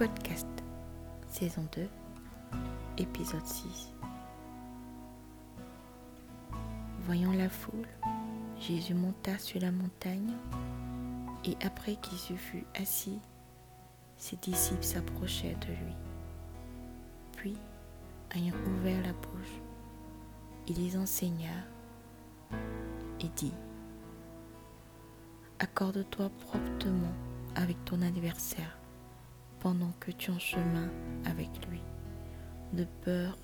podcast, saison 2, épisode 6. Voyant la foule, Jésus monta sur la montagne et après qu'il se fut assis, ses disciples s'approchèrent de lui. Puis, ayant ouvert la bouche, il les enseigna et dit, Accorde-toi promptement avec ton adversaire pendant que tu es en chemin avec lui, de peur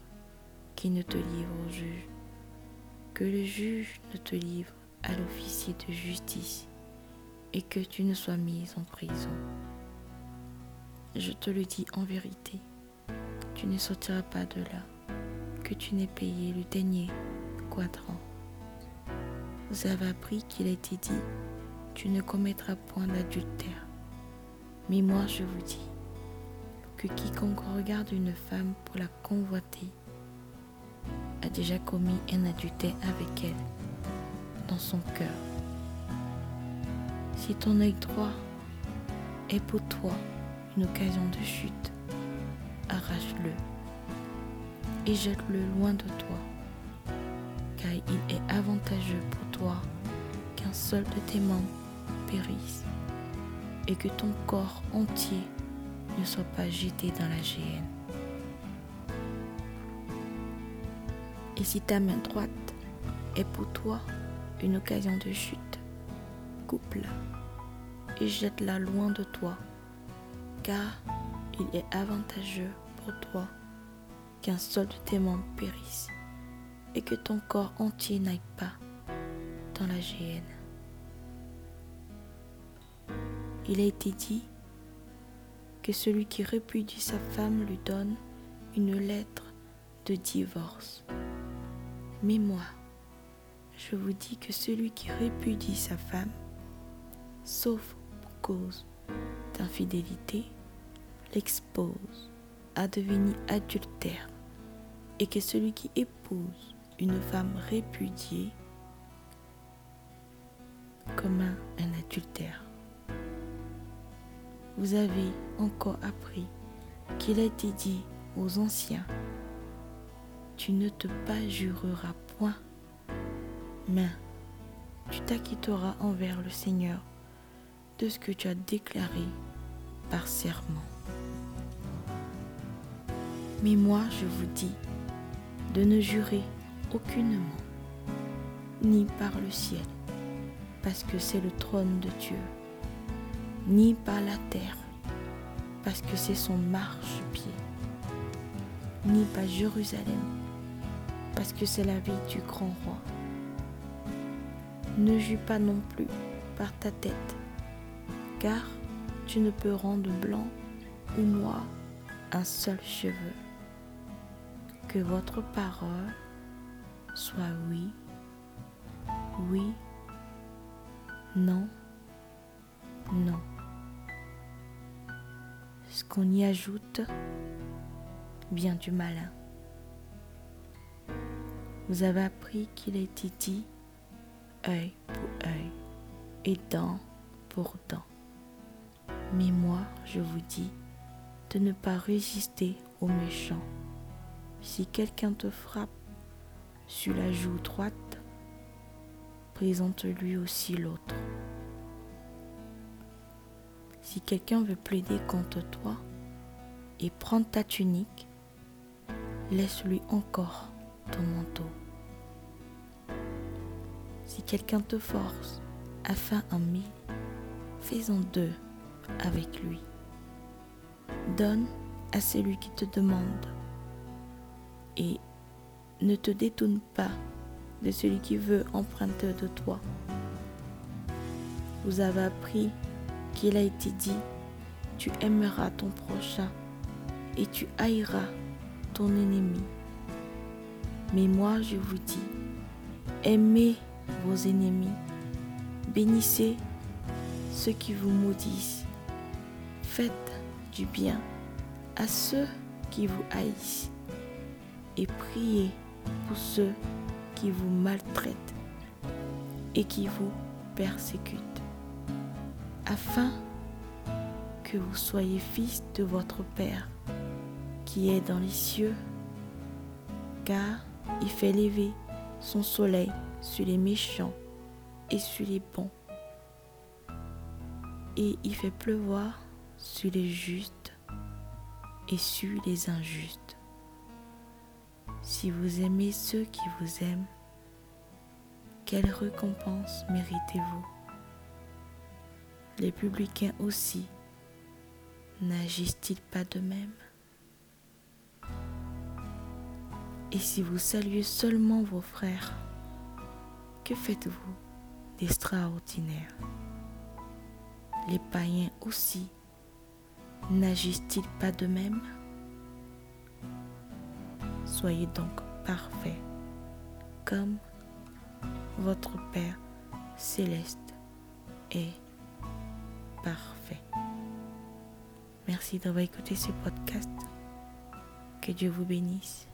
qu'il ne te livre au juge, que le juge ne te livre à l'officier de justice et que tu ne sois mise en prison. Je te le dis en vérité, tu ne sortiras pas de là, que tu n'aies payé le dernier quadrant. Vous avez appris qu'il a été dit, tu ne commettras point d'adultère. Mais moi je vous dis que quiconque regarde une femme pour la convoiter a déjà commis un adultère avec elle dans son cœur. Si ton œil droit est pour toi une occasion de chute, arrache-le et jette-le loin de toi, car il est avantageux pour toi qu'un seul de tes membres périsse et que ton corps entier ne soit pas jeté dans la géhenne. Et si ta main droite est pour toi une occasion de chute, coupe-la et jette-la loin de toi, car il est avantageux pour toi qu'un seul de tes membres périsse et que ton corps entier n'aille pas dans la géhenne. Il a été dit que celui qui répudie sa femme lui donne une lettre de divorce. Mais moi, je vous dis que celui qui répudie sa femme, sauf pour cause d'infidélité, l'expose à devenir adultère, et que celui qui épouse une femme répudiée commet un adultère vous avez encore appris qu'il a été dit aux anciens, tu ne te jureras point, mais tu t'acquitteras envers le Seigneur de ce que tu as déclaré par serment. Mais moi, je vous dis de ne jurer aucunement, ni par le ciel, parce que c'est le trône de Dieu ni par la terre, parce que c'est son marchepied, ni par Jérusalem, parce que c'est la vie du grand roi. Ne juge pas non plus par ta tête, car tu ne peux rendre blanc ou noir un seul cheveu. Que votre parole soit oui, oui, non, non qu'on y ajoute vient du malin. Vous avez appris qu'il a dit œil pour œil et dent pour dent. Mais moi, je vous dis de ne pas résister aux méchants. Si quelqu'un te frappe sur la joue droite, présente-lui aussi l'autre. Si quelqu'un veut plaider contre toi et prendre ta tunique, laisse-lui encore ton manteau. Si quelqu'un te force à faire un mille, fais-en deux avec lui. Donne à celui qui te demande et ne te détourne pas de celui qui veut emprunter de toi. Vous avez appris qu'il a été dit, tu aimeras ton prochain et tu haïras ton ennemi. Mais moi, je vous dis, aimez vos ennemis, bénissez ceux qui vous maudissent, faites du bien à ceux qui vous haïssent et priez pour ceux qui vous maltraitent et qui vous persécutent afin que vous soyez fils de votre Père qui est dans les cieux, car il fait lever son soleil sur les méchants et sur les bons, et il fait pleuvoir sur les justes et sur les injustes. Si vous aimez ceux qui vous aiment, quelle récompense méritez-vous? Les publicains aussi n'agissent-ils pas de même? Et si vous saluez seulement vos frères, que faites-vous d'extraordinaire? Les païens aussi n'agissent-ils pas de même? Soyez donc parfaits, comme votre Père céleste est parfait. Merci d'avoir écouté ce podcast. Que Dieu vous bénisse.